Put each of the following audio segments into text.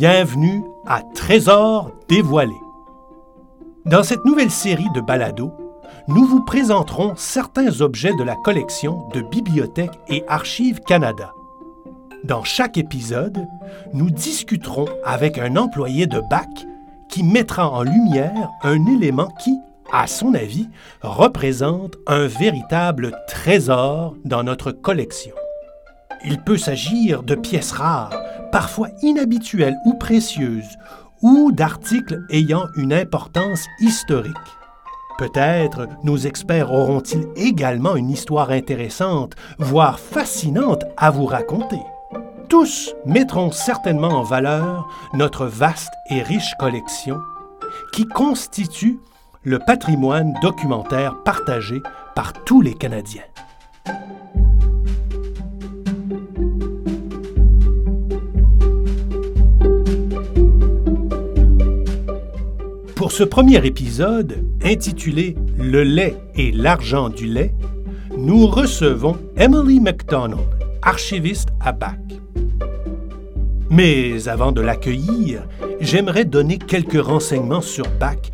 Bienvenue à Trésors dévoilés. Dans cette nouvelle série de balados, nous vous présenterons certains objets de la collection de Bibliothèque et Archives Canada. Dans chaque épisode, nous discuterons avec un employé de BAC qui mettra en lumière un élément qui, à son avis, représente un véritable trésor dans notre collection. Il peut s'agir de pièces rares, parfois inhabituelles ou précieuses, ou d'articles ayant une importance historique. Peut-être nos experts auront-ils également une histoire intéressante, voire fascinante à vous raconter. Tous mettront certainement en valeur notre vaste et riche collection qui constitue le patrimoine documentaire partagé par tous les Canadiens. Pour ce premier épisode, intitulé Le lait et l'argent du lait, nous recevons Emily MacDonald, archiviste à BAC. Mais avant de l'accueillir, j'aimerais donner quelques renseignements sur BAC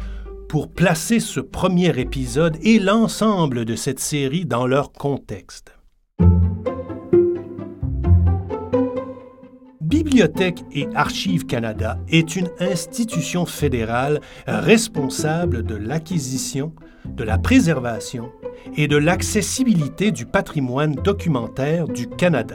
pour placer ce premier épisode et l'ensemble de cette série dans leur contexte. Bibliothèque et Archives Canada est une institution fédérale responsable de l'acquisition, de la préservation et de l'accessibilité du patrimoine documentaire du Canada.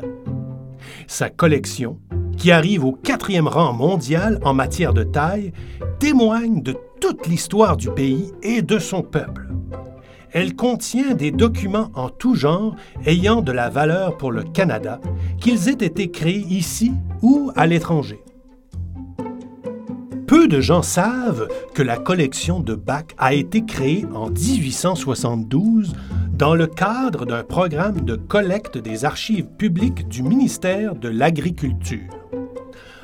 Sa collection, qui arrive au quatrième rang mondial en matière de taille, témoigne de toute l'histoire du pays et de son peuple. Elle contient des documents en tout genre ayant de la valeur pour le Canada, qu'ils aient été créés ici ou à l'étranger. Peu de gens savent que la collection de Bach a été créée en 1872 dans le cadre d'un programme de collecte des archives publiques du ministère de l'Agriculture.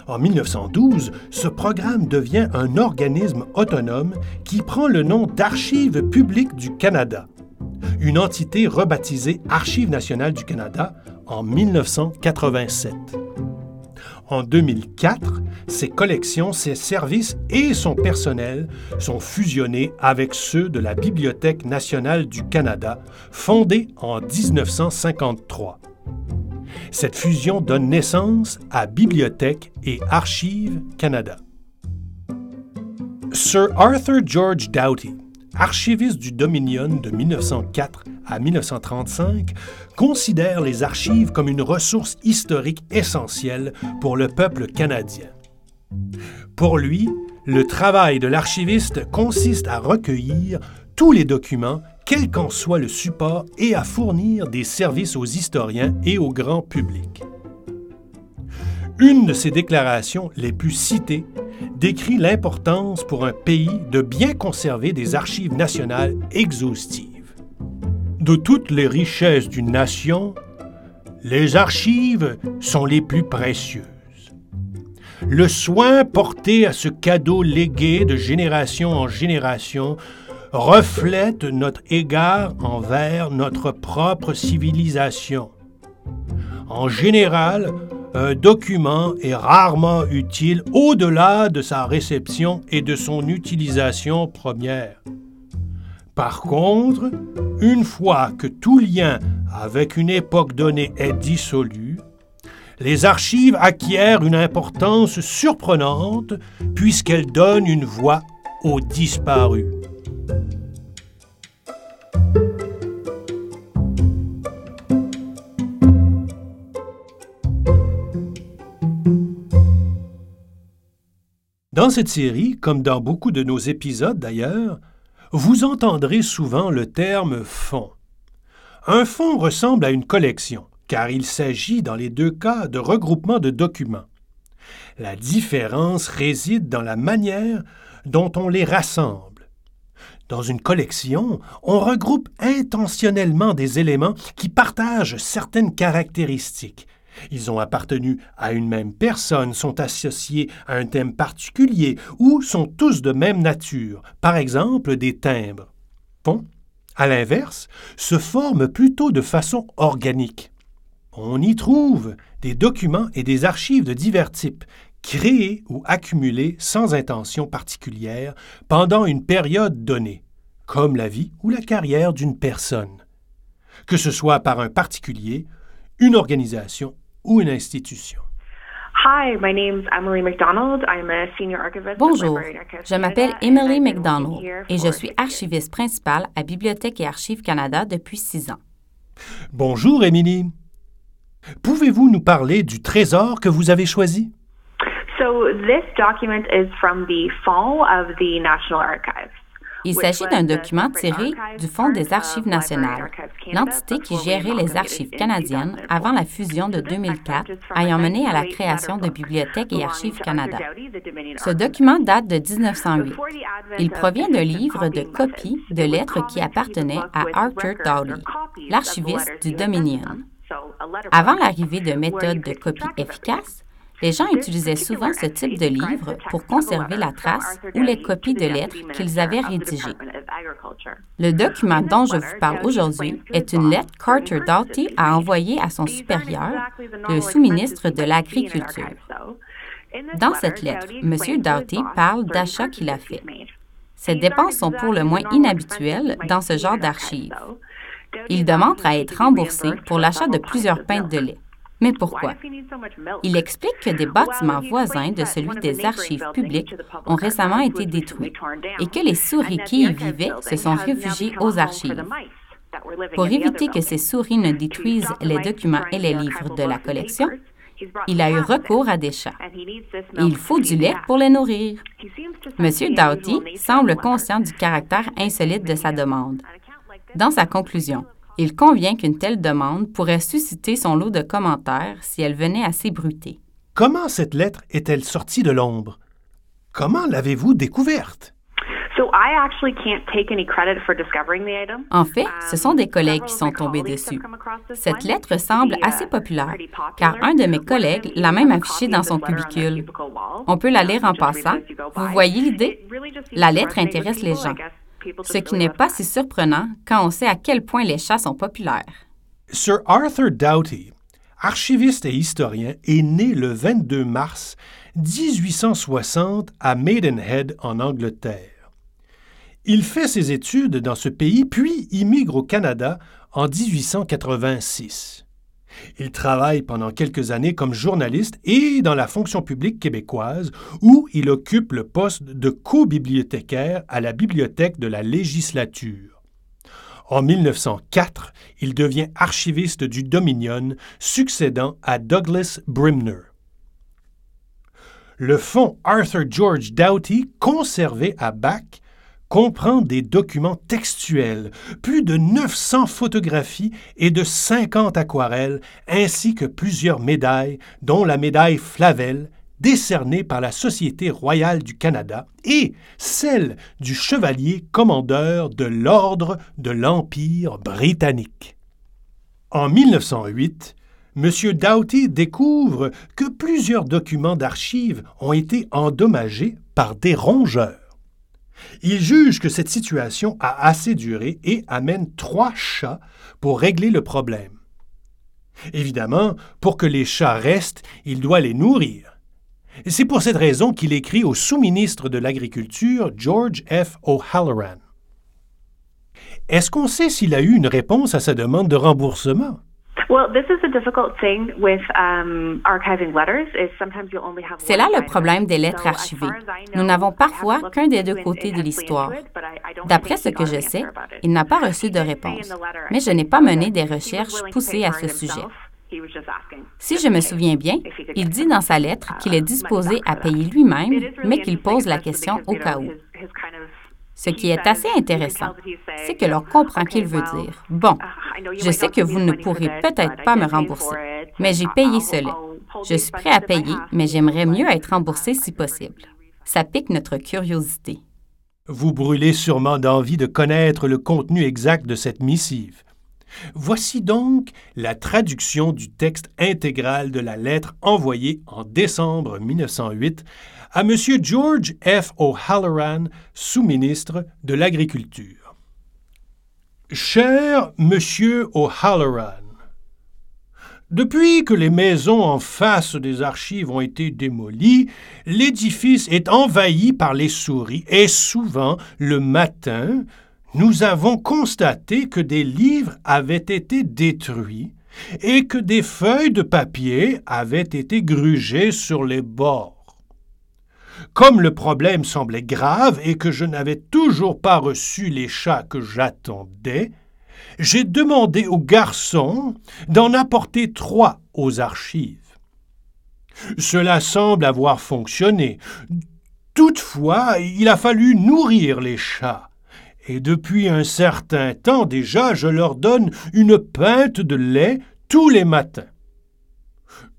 En 1912, ce programme devient un organisme autonome qui prend le nom d'Archives publiques du Canada, une entité rebaptisée Archives nationales du Canada en 1987. En 2004, ses collections, ses services et son personnel sont fusionnés avec ceux de la Bibliothèque nationale du Canada, fondée en 1953. Cette fusion donne naissance à Bibliothèque et Archives Canada. Sir Arthur George Doughty, archiviste du Dominion de 1904 à 1935, considère les archives comme une ressource historique essentielle pour le peuple canadien. Pour lui, le travail de l'archiviste consiste à recueillir tous les documents quel qu'en soit le support, et à fournir des services aux historiens et au grand public. Une de ses déclarations les plus citées décrit l'importance pour un pays de bien conserver des archives nationales exhaustives. De toutes les richesses d'une nation, les archives sont les plus précieuses. Le soin porté à ce cadeau légué de génération en génération reflète notre égard envers notre propre civilisation. En général, un document est rarement utile au-delà de sa réception et de son utilisation première. Par contre, une fois que tout lien avec une époque donnée est dissolu, les archives acquièrent une importance surprenante puisqu'elles donnent une voix aux disparus. Dans cette série, comme dans beaucoup de nos épisodes d'ailleurs, vous entendrez souvent le terme fonds. Un fonds ressemble à une collection, car il s'agit dans les deux cas de regroupement de documents. La différence réside dans la manière dont on les rassemble. Dans une collection, on regroupe intentionnellement des éléments qui partagent certaines caractéristiques. Ils ont appartenu à une même personne, sont associés à un thème particulier ou sont tous de même nature, par exemple des timbres. Bon, à l'inverse, se forment plutôt de façon organique. On y trouve des documents et des archives de divers types, créés ou accumulés sans intention particulière pendant une période donnée, comme la vie ou la carrière d'une personne, que ce soit par un particulier, une organisation ou une institution? Bonjour, je m'appelle Emily McDonald et je suis archiviste principale à Bibliothèque et Archives Canada depuis six ans. Bonjour, Emily. Pouvez-vous nous parler du trésor que vous avez choisi? Il s'agit d'un document tiré du Fonds des Archives nationales, l'entité qui gérait les archives canadiennes avant la fusion de 2004, ayant mené à la création de Bibliothèque et Archives Canada. Ce document date de 1908. Il provient d'un livre de copies de lettres qui appartenaient à Arthur Dowdy, l'archiviste du Dominion. Avant l'arrivée de méthodes de copie efficaces, les gens utilisaient souvent ce type de livre pour conserver la trace ou les copies de lettres qu'ils avaient rédigées. Le document dont je vous parle aujourd'hui est une lettre Carter Doughty a envoyée à son supérieur, le sous-ministre de l'Agriculture. Dans cette lettre, M. Doughty parle d'achats qu'il a faits. Ces dépenses sont pour le moins inhabituelles dans ce genre d'archives. Il demande à être remboursé pour l'achat de plusieurs pintes de lait. Mais pourquoi? Il explique que des bâtiments voisins de celui des archives publiques ont récemment été détruits et que les souris qui y vivaient se sont réfugiées aux archives. Pour éviter que ces souris ne détruisent les documents et les livres de la collection, il a eu recours à des chats. il faut du lait pour les nourrir. M. Doughty semble conscient du caractère insolite de sa demande. Dans sa conclusion, il convient qu'une telle demande pourrait susciter son lot de commentaires si elle venait à s'ébruter. Comment cette lettre est-elle sortie de l'ombre? Comment l'avez-vous découverte? En fait, ce sont des collègues qui sont tombés dessus. Cette lettre semble assez populaire, car un de mes collègues l'a même affichée dans son cubicule. On peut la lire en passant. Vous voyez l'idée? La lettre intéresse les gens ce qui n'est pas si surprenant quand on sait à quel point les chats sont populaires. Sir Arthur Doughty, archiviste et historien, est né le 22 mars 1860 à Maidenhead, en Angleterre. Il fait ses études dans ce pays, puis immigre au Canada en 1886. Il travaille pendant quelques années comme journaliste et dans la fonction publique québécoise, où il occupe le poste de co-bibliothécaire à la Bibliothèque de la législature. En 1904, il devient archiviste du Dominion, succédant à Douglas Brimner. Le fonds Arthur George Doughty, conservé à Bac, comprend des documents textuels, plus de 900 photographies et de 50 aquarelles, ainsi que plusieurs médailles, dont la médaille Flavel, décernée par la Société royale du Canada, et celle du chevalier commandeur de l'Ordre de l'Empire britannique. En 1908, M. Doughty découvre que plusieurs documents d'archives ont été endommagés par des rongeurs. Il juge que cette situation a assez duré et amène trois chats pour régler le problème. Évidemment, pour que les chats restent, il doit les nourrir. C'est pour cette raison qu'il écrit au sous-ministre de l'Agriculture, George F. O'Halloran. Est-ce qu'on sait s'il a eu une réponse à sa demande de remboursement? C'est là le problème des lettres archivées. Nous n'avons parfois qu'un des deux côtés de l'histoire. D'après ce que je sais, il n'a pas reçu de réponse, mais je n'ai pas mené des recherches poussées à ce sujet. Si je me souviens bien, il dit dans sa lettre qu'il est disposé à payer lui-même, mais qu'il pose la question au cas où. Ce qui est assez intéressant, c'est que l'on comprend qu'il veut dire Bon, Je sais que vous ne pourrez peut-être pas me rembourser, mais j'ai payé cela. Je suis prêt à payer, mais j'aimerais mieux être remboursé si possible. Ça pique notre curiosité. Vous brûlez sûrement d'envie de connaître le contenu exact de cette missive. Voici donc la traduction du texte intégral de la lettre envoyée en décembre 1908 à M. George F. O'Halloran, sous-ministre de l'Agriculture. Cher Monsieur O'Halloran, depuis que les maisons en face des archives ont été démolies, l'édifice est envahi par les souris et souvent, le matin, nous avons constaté que des livres avaient été détruits et que des feuilles de papier avaient été grugées sur les bords. Comme le problème semblait grave et que je n'avais toujours pas reçu les chats que j'attendais, j'ai demandé au garçon d'en apporter trois aux archives. Cela semble avoir fonctionné. Toutefois, il a fallu nourrir les chats, et depuis un certain temps déjà je leur donne une pinte de lait tous les matins.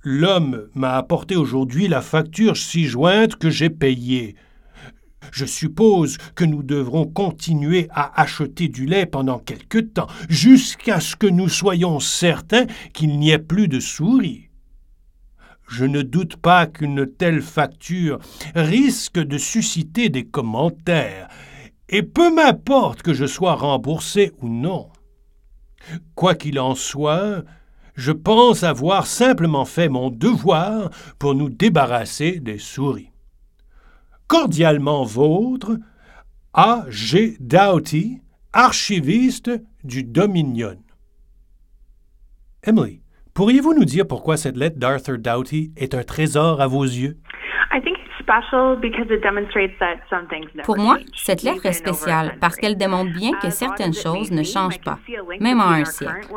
L'homme m'a apporté aujourd'hui la facture ci-jointe que j'ai payée. Je suppose que nous devrons continuer à acheter du lait pendant quelque temps, jusqu'à ce que nous soyons certains qu'il n'y ait plus de souris. Je ne doute pas qu'une telle facture risque de susciter des commentaires, et peu m'importe que je sois remboursé ou non. Quoi qu'il en soit, je pense avoir simplement fait mon devoir pour nous débarrasser des souris. Cordialement vôtre, A. G. Doughty, archiviste du Dominion. Emily, pourriez-vous nous dire pourquoi cette lettre d'Arthur Doughty est un trésor à vos yeux? Pour moi, cette lettre est spéciale parce qu'elle démontre bien que certaines choses ne changent pas, même en un siècle.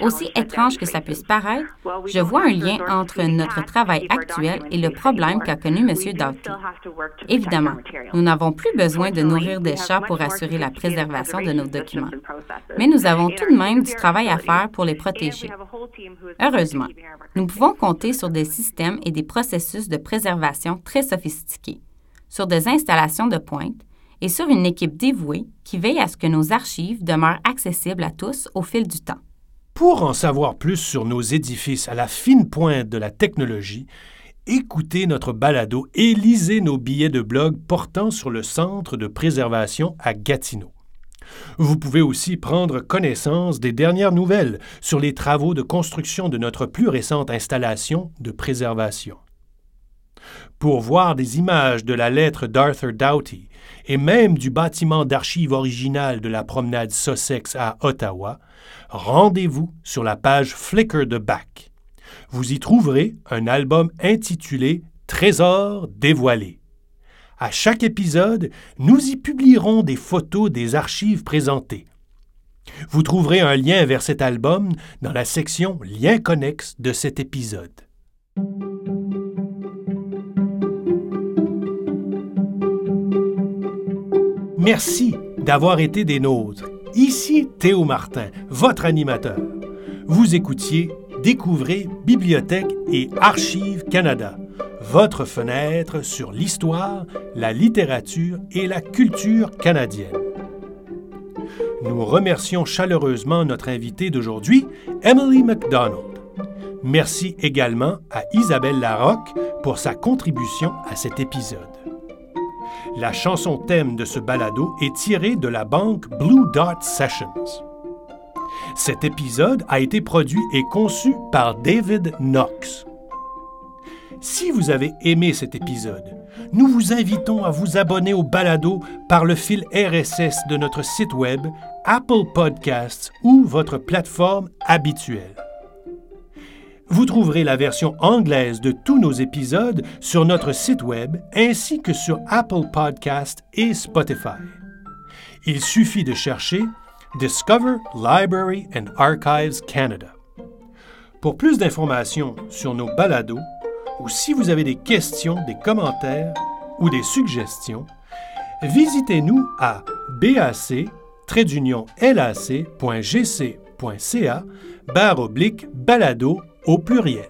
Aussi étrange que ça puisse paraître, je vois un lien entre notre travail actuel et le problème qu'a connu M. Doughty. Évidemment, nous n'avons plus besoin de nourrir des chats pour assurer la préservation de nos documents, mais nous avons tout de même du travail à faire pour les protéger. Heureusement, nous pouvons compter sur des systèmes et des processus de préservation très sophistiqués, sur des installations de pointe et sur une équipe dévouée qui veille à ce que nos archives demeurent accessibles à tous au fil du temps. Pour en savoir plus sur nos édifices à la fine pointe de la technologie, écoutez notre balado et lisez nos billets de blog portant sur le Centre de préservation à Gatineau. Vous pouvez aussi prendre connaissance des dernières nouvelles sur les travaux de construction de notre plus récente installation de préservation. Pour voir des images de la lettre d'Arthur Doughty et même du bâtiment d'archives original de la promenade Sussex à Ottawa, rendez-vous sur la page Flickr de Back. Vous y trouverez un album intitulé Trésors dévoilés. À chaque épisode, nous y publierons des photos des archives présentées. Vous trouverez un lien vers cet album dans la section Liens connexes de cet épisode. Merci d'avoir été des nôtres. Ici Théo Martin, votre animateur. Vous écoutiez Découvrez Bibliothèque et Archives Canada, votre fenêtre sur l'histoire, la littérature et la culture canadienne. Nous remercions chaleureusement notre invitée d'aujourd'hui, Emily MacDonald. Merci également à Isabelle Larocque pour sa contribution à cet épisode. La chanson thème de ce balado est tirée de la banque Blue Dot Sessions. Cet épisode a été produit et conçu par David Knox. Si vous avez aimé cet épisode, nous vous invitons à vous abonner au balado par le fil RSS de notre site web, Apple Podcasts ou votre plateforme habituelle. Vous trouverez la version anglaise de tous nos épisodes sur notre site web ainsi que sur Apple Podcast et Spotify. Il suffit de chercher Discover Library and Archives Canada. Pour plus d'informations sur nos balados ou si vous avez des questions, des commentaires ou des suggestions, visitez-nous à bac-lac.gc.ca barre oblique balado au pluriel.